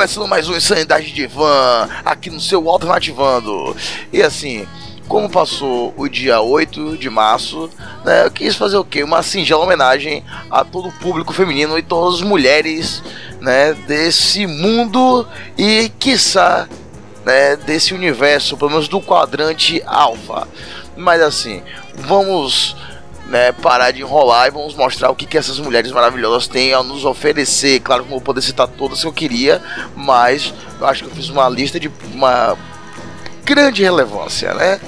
começando mais um Insanidade de Van aqui no seu Alternativando. E assim, como passou o dia 8 de março, né, eu quis fazer o quê? Uma singela homenagem a todo o público feminino e todas as mulheres né, desse mundo e, quiçá, né, desse universo, pelo menos do quadrante alfa. Mas assim, vamos né, parar de enrolar e vamos mostrar o que, que essas mulheres maravilhosas têm a nos oferecer. Claro que não vou poder citar todas que eu queria, mas eu acho que eu fiz uma lista de uma grande relevância, né?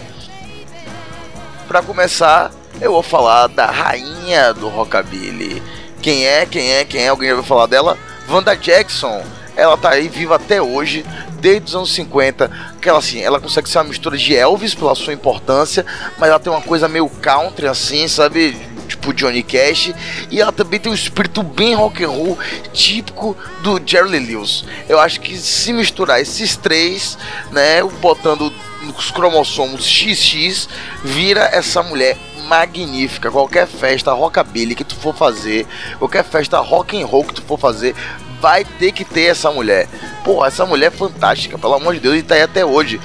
Para começar, eu vou falar da rainha do rockabilly. Quem é? Quem é? Quem é? Alguém já ouviu falar dela? Wanda Jackson. Ela tá aí viva até hoje, desde os anos 50, que ela assim, ela consegue ser uma mistura de Elvis pela sua importância, mas ela tem uma coisa meio country assim, sabe? Tipo Johnny Cash, e ela também tem um espírito bem rock and roll típico do Jerry Lewis. Eu acho que se misturar esses três, né, botando os cromossomos XX, vira essa mulher magnífica. Qualquer festa rockabilly que tu for fazer, qualquer festa rock and roll que tu for fazer, vai ter que ter essa mulher. Pô, essa mulher é fantástica, pelo amor de Deus, e tá aí até hoje.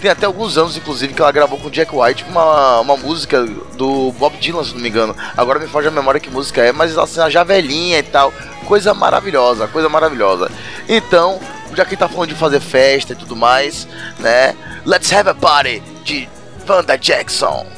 Tem até alguns anos, inclusive, que ela gravou com Jack White uma, uma música do Bob Dylan, se não me engano. Agora me foge a memória que música é, mas assim, já velhinha e tal. Coisa maravilhosa, coisa maravilhosa. Então, já que tá falando de fazer festa e tudo mais, né? Let's have a party de Wanda Jackson.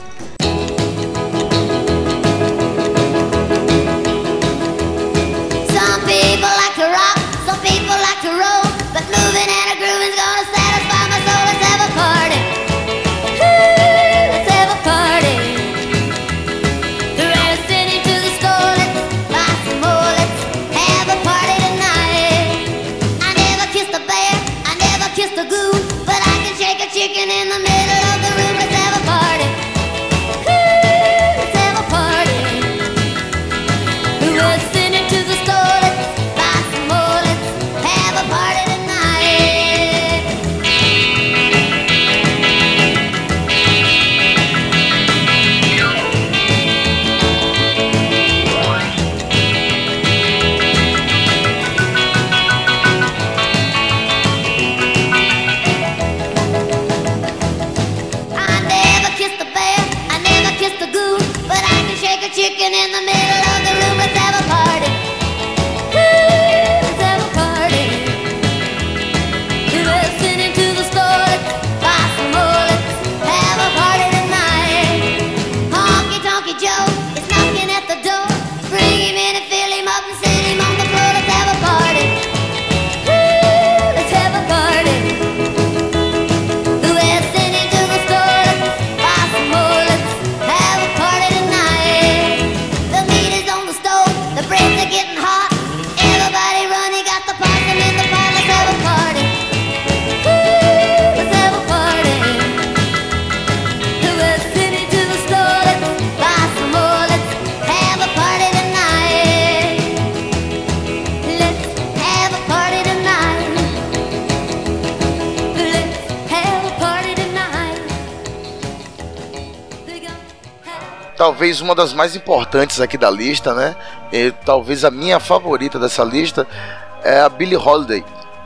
Das mais importantes aqui da lista, né? E talvez a minha favorita dessa lista é a Billie Holiday.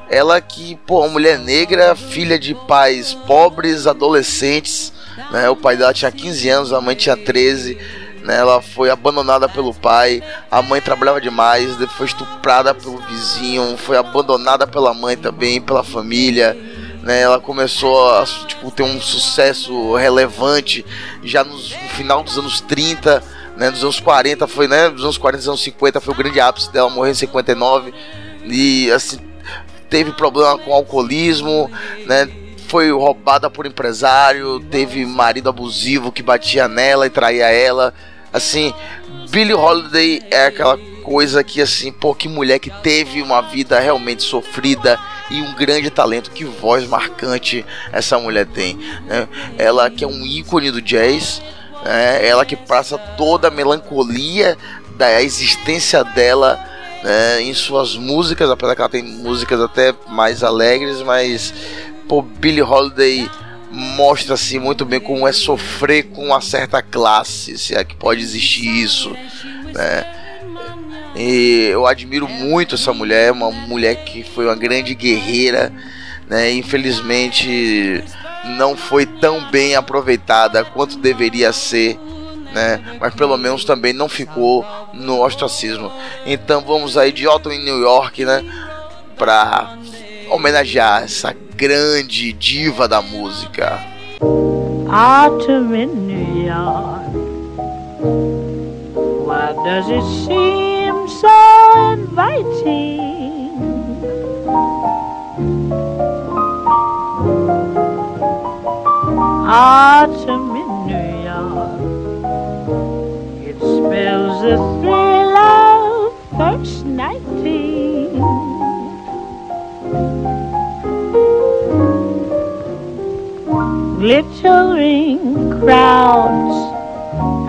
Ela que, pô, uma mulher negra, filha de pais pobres, adolescentes, né? O pai dela tinha 15 anos, a mãe tinha 13. Né, ela foi abandonada pelo pai, a mãe trabalhava demais, foi estuprada pelo vizinho, foi abandonada pela mãe também, pela família né? Ela começou a tipo, ter um sucesso relevante já nos- no final dos anos 30, né? Nos anos 40 foi, né? Dos anos 40 dos anos 50 foi o grande ápice dela, morreu em 59 e assim teve problema com alcoolismo, né? Foi roubada por empresário, teve marido abusivo que batia nela e traía ela. Assim, Billie Holiday é aquela coisa que assim, pô, que mulher que teve uma vida realmente sofrida e um grande talento. Que voz marcante essa mulher tem. Né? Ela que é um ícone do jazz, né? ela que passa toda a melancolia da existência dela né? em suas músicas, apesar que ela tem músicas até mais alegres, mas pô, Billie Holiday mostra assim muito bem como é sofrer com uma certa classe, se é que pode existir isso, né? E eu admiro muito essa mulher, uma mulher que foi uma grande guerreira, né? Infelizmente não foi tão bem aproveitada quanto deveria ser, né? Mas pelo menos também não ficou no ostracismo. Então vamos aí de Otto em New York, né? Para homenagear essa grande diva da música. Autumn in New York. Why does it seem so inviting? Autumn in New York. It spells the thrill of first nighting. glittering crowds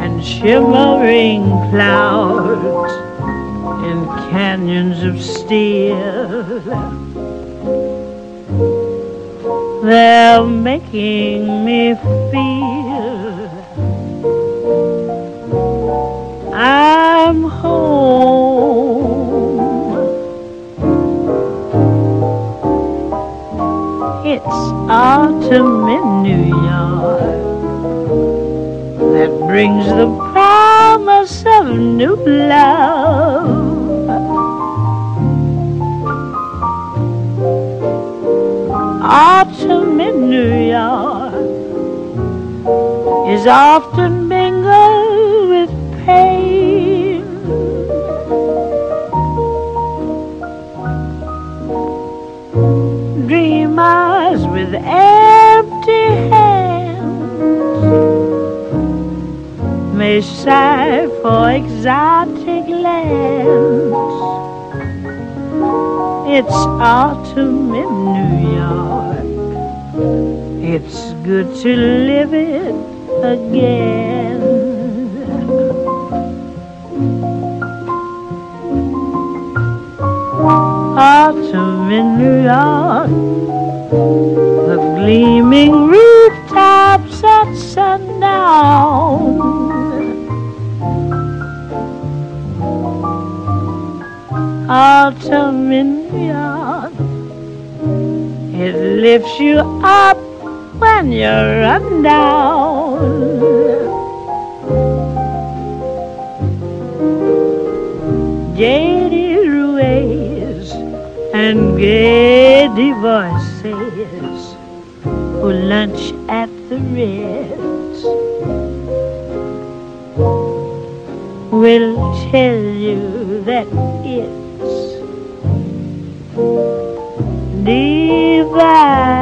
and shimmering clouds in canyons of steel. They're making me feel I'm home. It's autumn in New York that brings the promise of new love. Autumn in New York is often mingled with pain. Dreamers with empty hands may sigh for exotic lands. It's autumn in New York. It's good to live it again. Autumn in New York. The gleaming rooftops at sundown. Autumn in New York. It lifts you up when you're run down. Jaded ways and gay voices who lunch at the Ritz will tell you that it's divine.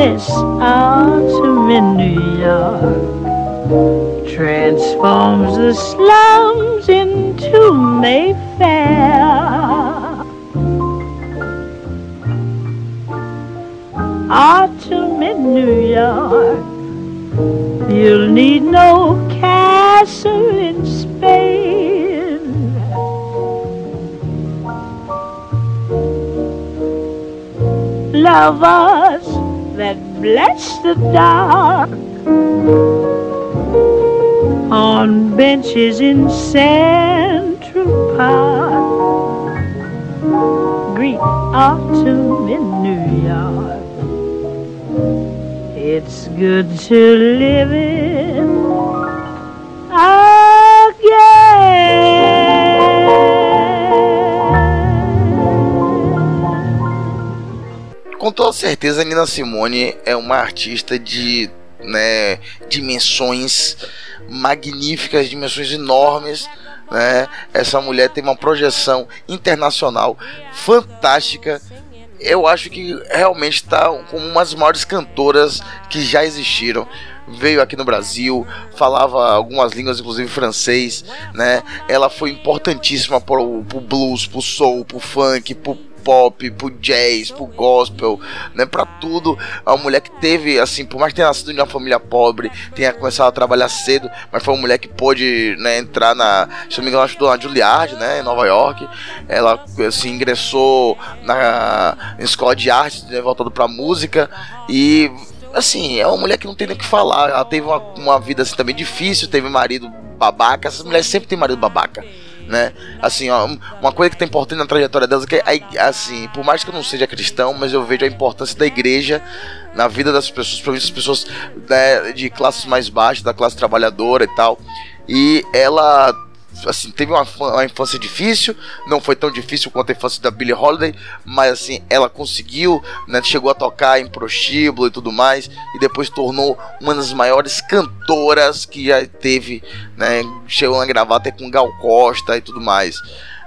This autumn in New York transforms the slums into Mayfair. Autumn in New York, you'll need no castle in Spain. Lovers that bless the dark on benches in Central Park. Greet autumn in New York. It's good to live it toda certeza, Nina Simone é uma artista de né, dimensões magníficas, dimensões enormes. Né? Essa mulher tem uma projeção internacional fantástica. Eu acho que realmente está como uma das maiores cantoras que já existiram. veio aqui no Brasil, falava algumas línguas, inclusive francês, né? Ela foi importantíssima pro, pro blues, pro soul, pro funk, pro pop, pro jazz, pro gospel, né, pra tudo. Uma mulher que teve, assim, por mais que tenha nascido de uma família pobre, tenha começado a trabalhar cedo, mas foi uma mulher que pôde, né, entrar na, se não me engano, estudou na Juilliard, né, em Nova York. Ela, assim, ingressou na, escola de arte, né, voltado pra música e assim, é uma mulher que não tem nem o que falar. Ela teve uma, uma vida assim também difícil, teve marido babaca. Essas mulheres sempre têm marido babaca né? Assim, ó, uma coisa que tá importante na trajetória delas é que, assim, por mais que eu não seja cristão, mas eu vejo a importância da igreja na vida das pessoas, principalmente as pessoas né, de classes mais baixas, da classe trabalhadora e tal. E ela assim, teve uma, uma, infância difícil, não foi tão difícil quanto a infância da Billie Holiday, mas assim, ela conseguiu, né, chegou a tocar em prostíbulo e tudo mais, e depois tornou uma das maiores cantoras que já teve, né, chegou a gravar até com Gal Costa e tudo mais.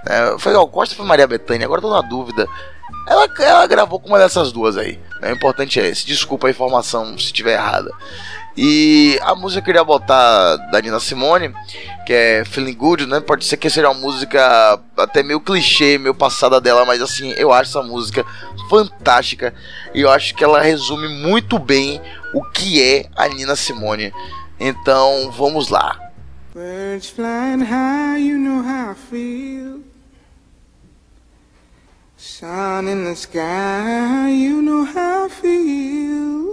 É, foi Gal Costa ou foi Maria Bethânia? Agora tô na dúvida. Ela, ela gravou com uma dessas duas aí. Né? O importante é esse. Desculpa a informação se estiver errada. E a música que eu queria botar da Nina Simone, que é Feeling Good, né? Pode ser que seja uma música até meio clichê, meio passada dela, mas assim, eu acho essa música fantástica e eu acho que ela resume muito bem o que é a Nina Simone. Então, vamos lá. Birds flying high, you know how I feel. Sun in the sky, you know how I feel.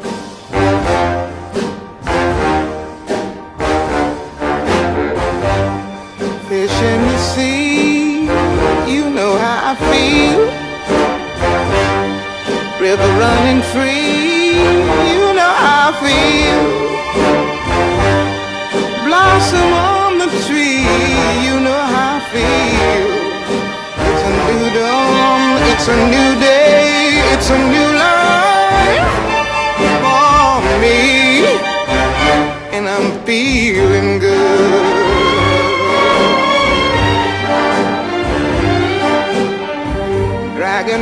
River running free.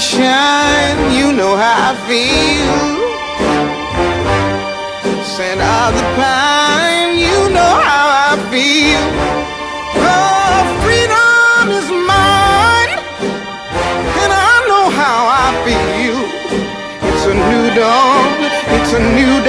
Shine, you know how I feel. Scent of the pine, you know how I feel. Oh, freedom is mine, and I know how I feel. It's a new dawn, it's a new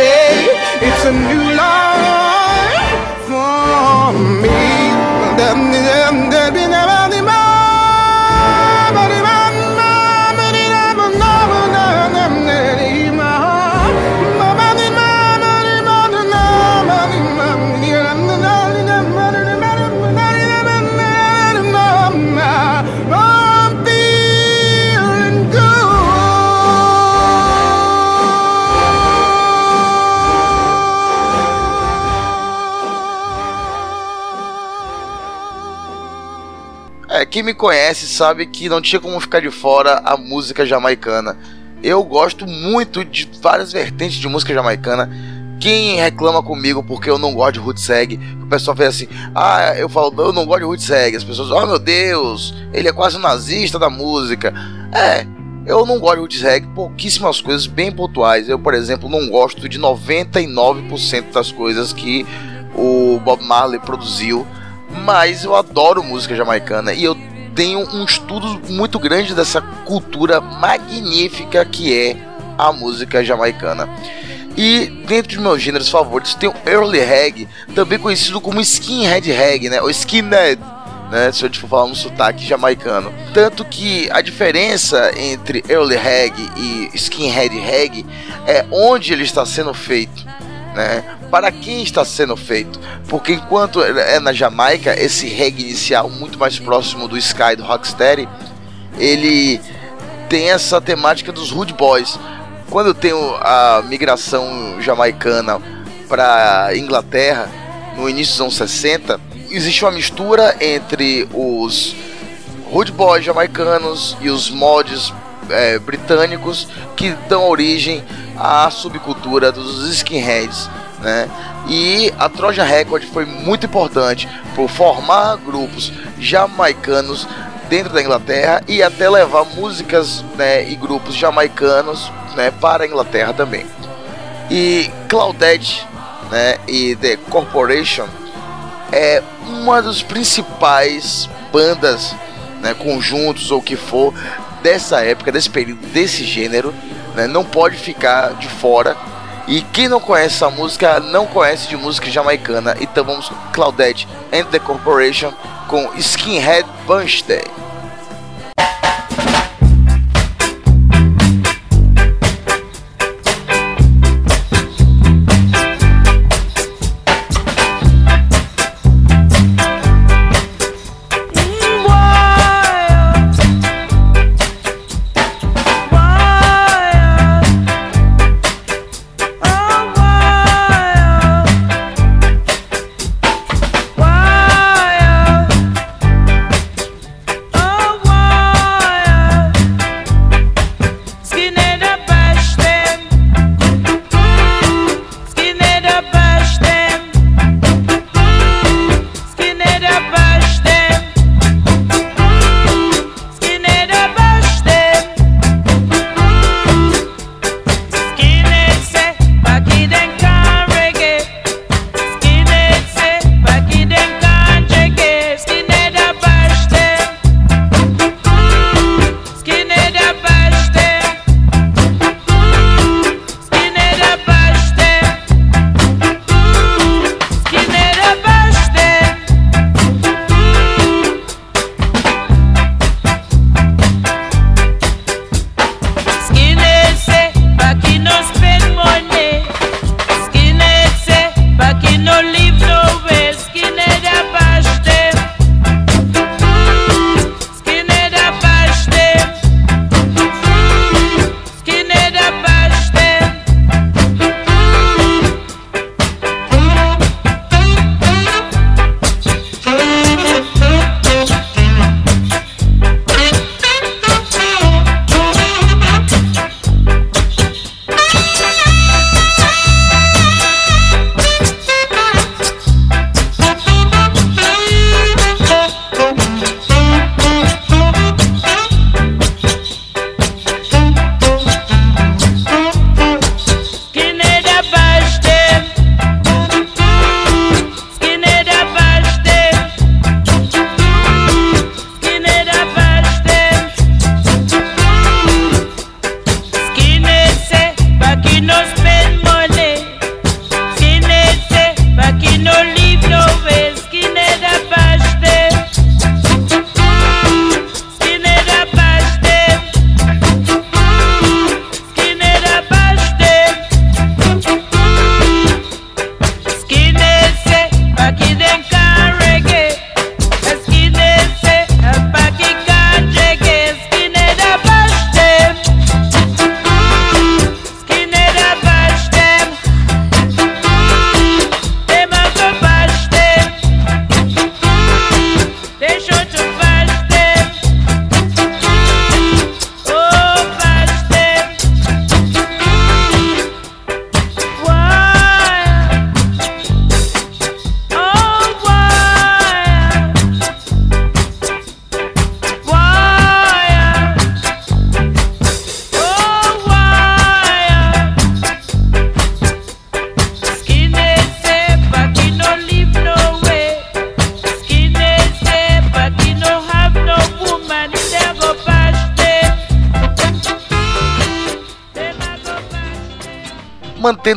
quem me conhece sabe que não tinha como ficar de fora a música jamaicana. Eu gosto muito de várias vertentes de música jamaicana. Quem reclama comigo porque eu não gosto de roots reggae, o pessoal fez assim: "Ah, eu falo, eu não gosto de roots reggae". As pessoas: "Oh, meu Deus, ele é quase um nazista da música". É, eu não gosto de roots reggae, pouquíssimas coisas bem pontuais. Eu, por exemplo, não gosto de 99% das coisas que o Bob Marley produziu, mas eu adoro música jamaicana e eu tenho um estudo muito grande dessa cultura magnífica que é a música jamaicana. E dentro dos meus gêneros favoritos tem o early reggae, também conhecido como skinhead reggae, né? Ou skinhead, né? Se eu for falar um sotaque jamaicano. Tanto que a diferença entre early reggae e skinhead reggae é onde ele está sendo feito, né? Para quem está sendo feito? Porque enquanto é na Jamaica, esse reggae inicial muito mais próximo do Sky do Rocksteady, ele tem essa temática dos Rude Boys. Quando eu tenho a migração jamaicana para Inglaterra, no início dos anos 60, existe uma mistura entre os Rude Boys jamaicanos e os mods é, britânicos que dão origem à subcultura dos skinheads né? E a Trojan Record foi muito importante por formar grupos jamaicanos dentro da Inglaterra e até levar músicas né, e grupos jamaicanos né, para a Inglaterra também. E Claudette né, e The Corporation é uma das principais bandas, né, conjuntos ou que for dessa época, desse período, desse gênero. Né, não pode ficar de fora e quem não conhece essa música não conhece de música jamaicana. Então vamos com Claudette and the Corporation com Skinhead Bunch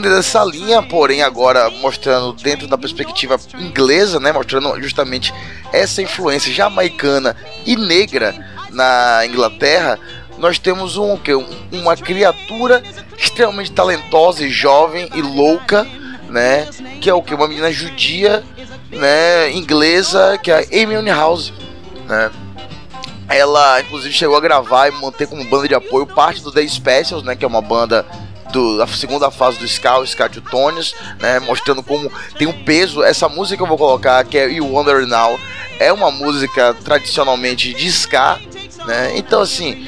mantendo essa linha, porém agora mostrando dentro da perspectiva inglesa, né, mostrando justamente essa influência jamaicana e negra na Inglaterra, nós temos um, que uma criatura extremamente talentosa e jovem e louca, né, que é o que uma menina judia, né, inglesa, que é a Amy Winehouse, né? Ela, inclusive, chegou a gravar e manter como banda de apoio parte do The Specials, né? Que é uma banda do, da segunda fase do Ska, o Ska Teutones, né? Mostrando como tem um peso. Essa música que eu vou colocar, que é You Wonder Now, é uma música tradicionalmente de Ska, né? Então, assim,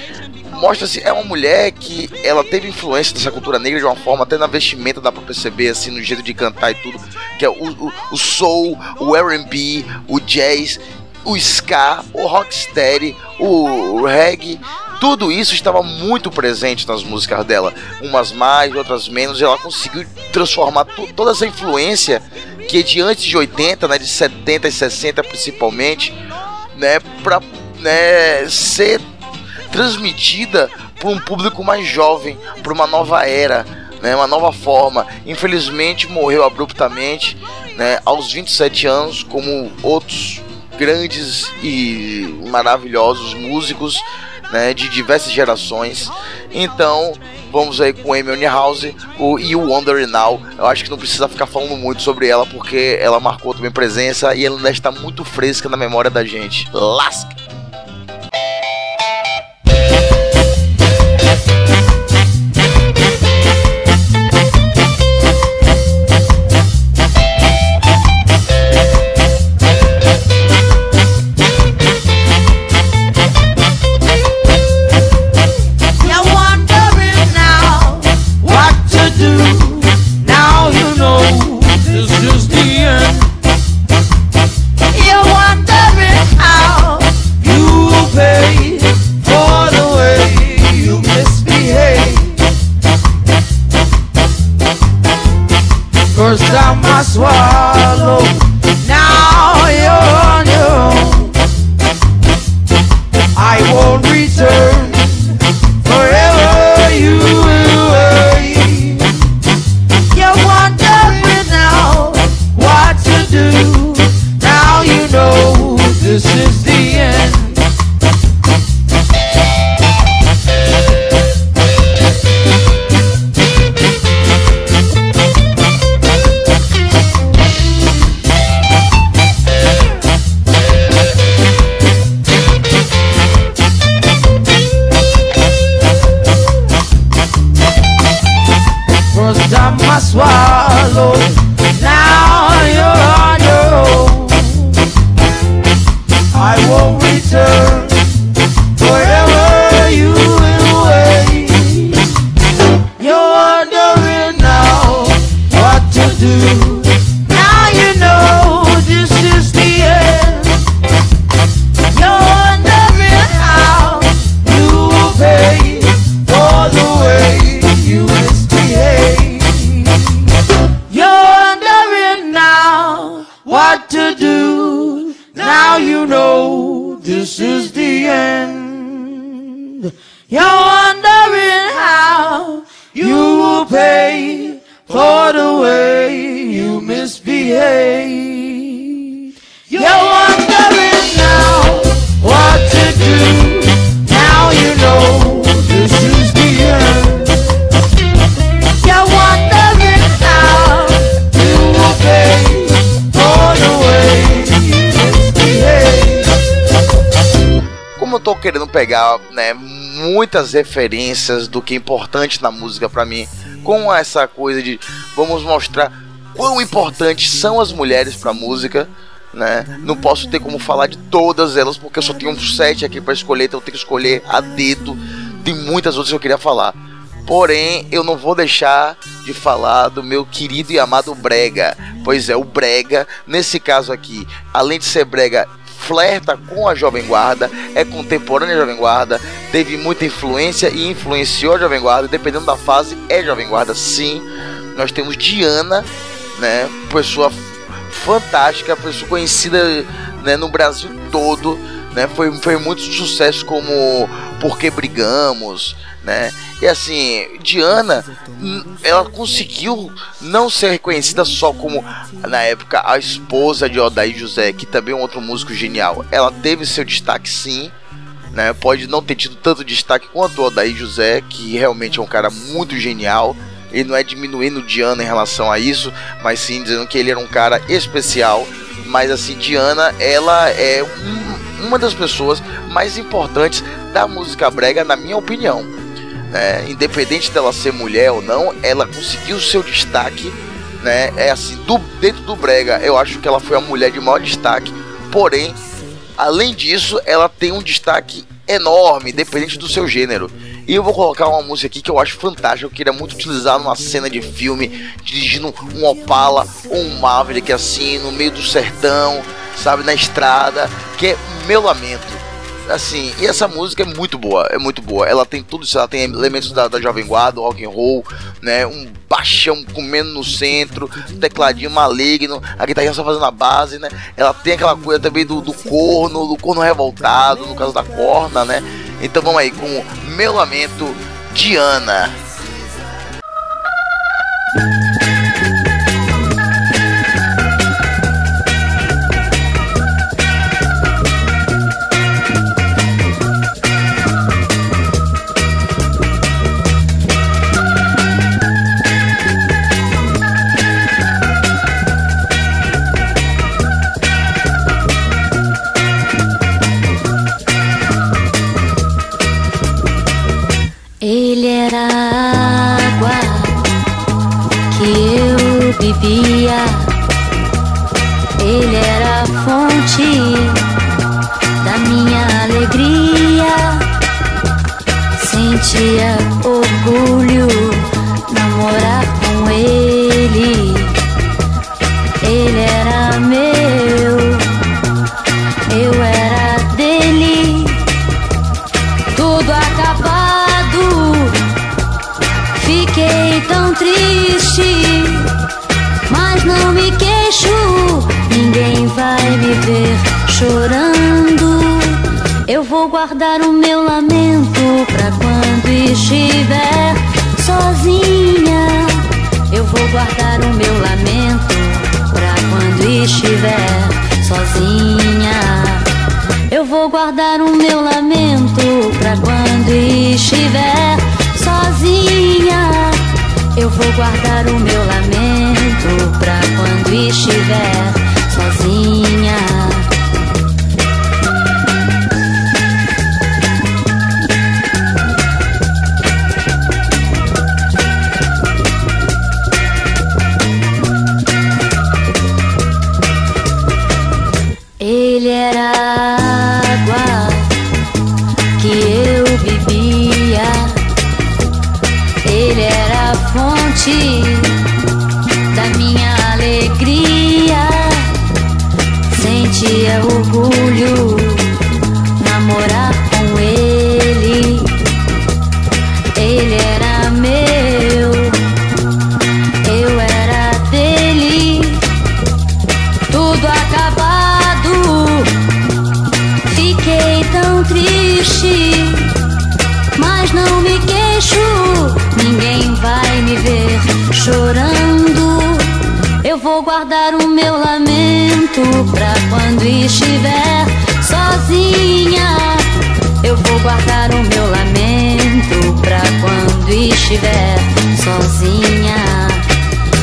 mostra-se é uma mulher que ela teve influência dessa cultura negra de uma forma até na vestimenta dá para perceber assim no jeito de cantar e tudo que é o, o, o soul o R&B o jazz o ska, o rocksteady, o reggae, tudo isso estava muito presente nas músicas dela, umas mais, outras menos, e ela conseguiu transformar toda essa influência que é de antes de 80, né, de 70 e 60 principalmente, né, para né, ser transmitida para um público mais jovem, para uma nova era, né, uma nova forma. Infelizmente morreu abruptamente, né, aos 27 anos, como outros grandes e maravilhosos músicos né, de diversas gerações. Então, vamos aí com Amy House o, e o Wonder Now. Eu acho que não precisa ficar falando muito sobre ela, porque ela marcou também presença e ela ainda está muito fresca na memória da gente. Lasca! You're wondering how you will pay for the way. Pegar né, muitas referências do que é importante na música para mim, com essa coisa de vamos mostrar quão importantes são as mulheres para música. Né? Não posso ter como falar de todas elas porque eu só tenho um set aqui para escolher, então eu tenho que escolher a dedo. Tem muitas outras que eu queria falar. Porém, eu não vou deixar de falar do meu querido e amado Brega. Pois é, o Brega, nesse caso aqui, além de ser Brega flerta com a Jovem Guarda, é contemporânea à Jovem Guarda, teve muita influência e influenciou a Jovem Guarda, dependendo da fase, é Jovem Guarda sim. Nós temos Diana, né, pessoa fantástica, pessoa conhecida né, no Brasil todo, né? Foi, foi muito sucesso como Porque Brigamos, né? E assim, Diana, ela conseguiu não ser reconhecida só como na época a esposa de Odaí José, que também é um outro músico genial. Ela teve seu destaque sim, né? Pode não ter tido tanto destaque quanto o Odaí José, que realmente é um cara muito genial. Ele não é diminuindo Diana em relação a isso, mas sim dizendo que ele era um cara especial. Mas assim, Diana, ela é um, uma das pessoas mais importantes da música brega, na minha opinião. né? independente dela ser mulher ou não, ela conseguiu seu destaque, né? É assim, do, dentro do brega, eu acho que ela foi a mulher de maior destaque. Porém, além disso, ela tem um destaque enorme, independente do seu gênero. E eu vou colocar uma música aqui que eu acho fantástica, eu queria muito utilizar numa cena de filme, dirigindo um Opala ou um Maverick assim, no meio do sertão, sabe, na estrada, que é Meu Lamento. Assim, e essa música é muito boa, é muito boa. Ela tem tudo isso, ela tem elementos da, da Jovem Guarda, rock and roll, né? Um baixão comendo no centro, um tecladinho maligno, a guitarrinha só fazendo a base, né? Ela tem aquela coisa também do, do corno, do corno revoltado, no caso da corna, né? Então vamos aí com Meu Lamento, Diana. she estiver sozinha.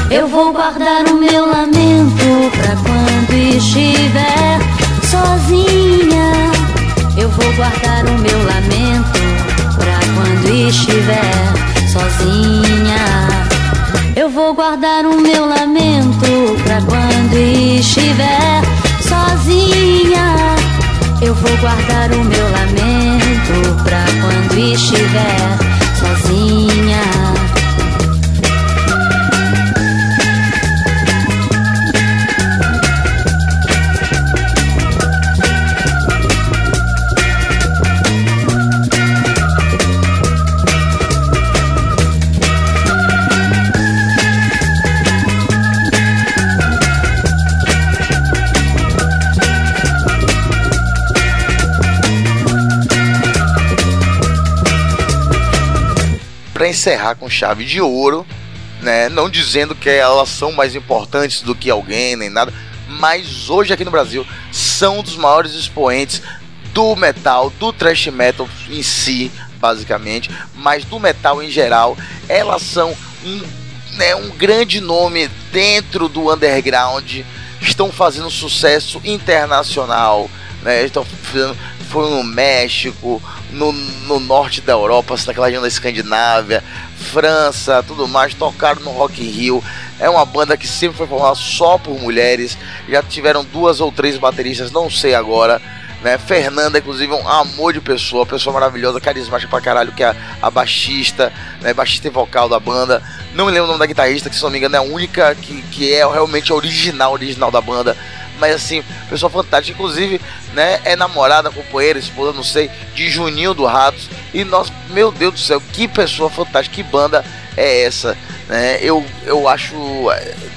Eu vou guardar o meu lamento pra quando estiver sozinha. Eu vou guardar o meu lamento pra quando estiver sozinha. Eu vou guardar o meu lamento pra quando estiver sozinha. Eu vou guardar o meu lamento pra quando estiver encerrar com chave de ouro, né? Não dizendo que elas são mais importantes do que alguém nem nada, mas hoje aqui no Brasil são dos maiores expoentes do metal, do thrash metal em si, basicamente, mas do metal em geral. Elas são um, né, um grande nome dentro do underground, estão fazendo sucesso internacional, né? Estão fazendo, foram no México, no, no norte da Europa, naquela região da Escandinávia, França, tudo mais, tocaram no Rock in Rio. É uma banda que sempre foi formada só por mulheres. Já tiveram duas ou três bateristas, não sei agora. Né? Fernanda, inclusive, é um amor de pessoa, pessoa maravilhosa, carismática pra caralho, que é a, a baixista, né? baixista e vocal da banda. Não me lembro o nome da guitarrista, que se não me engano é a única que, que é realmente a original, original da banda. Mas assim, pessoa fantástica, inclusive, né? É namorada, companheira, esposa, não sei, de Juninho do Ratos. E nós, meu Deus do céu, que pessoa fantástica, que banda é essa? Né? Eu, eu acho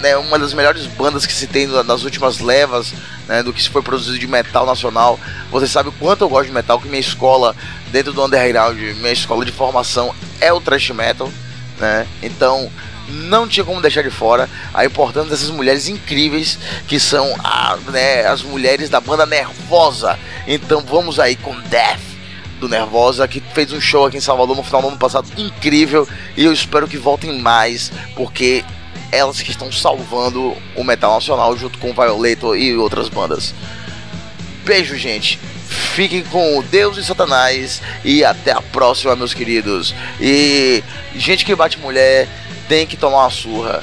né, uma das melhores bandas que se tem nas últimas levas né, do que se foi produzido de metal nacional. Você sabe o quanto eu gosto de metal, que minha escola dentro do underground, minha escola de formação é o thrash metal, né? Então não tinha como deixar de fora a importância dessas mulheres incríveis que são a, né, as mulheres da banda Nervosa. Então vamos aí com Death do Nervosa, que fez um show aqui em Salvador no final do ano passado incrível e eu espero que voltem mais, porque elas que estão salvando o metal nacional junto com Violator e outras bandas. Beijo, gente. Fiquem com Deus e Satanás e até a próxima, meus queridos. E gente que bate mulher tem que tomar uma surra.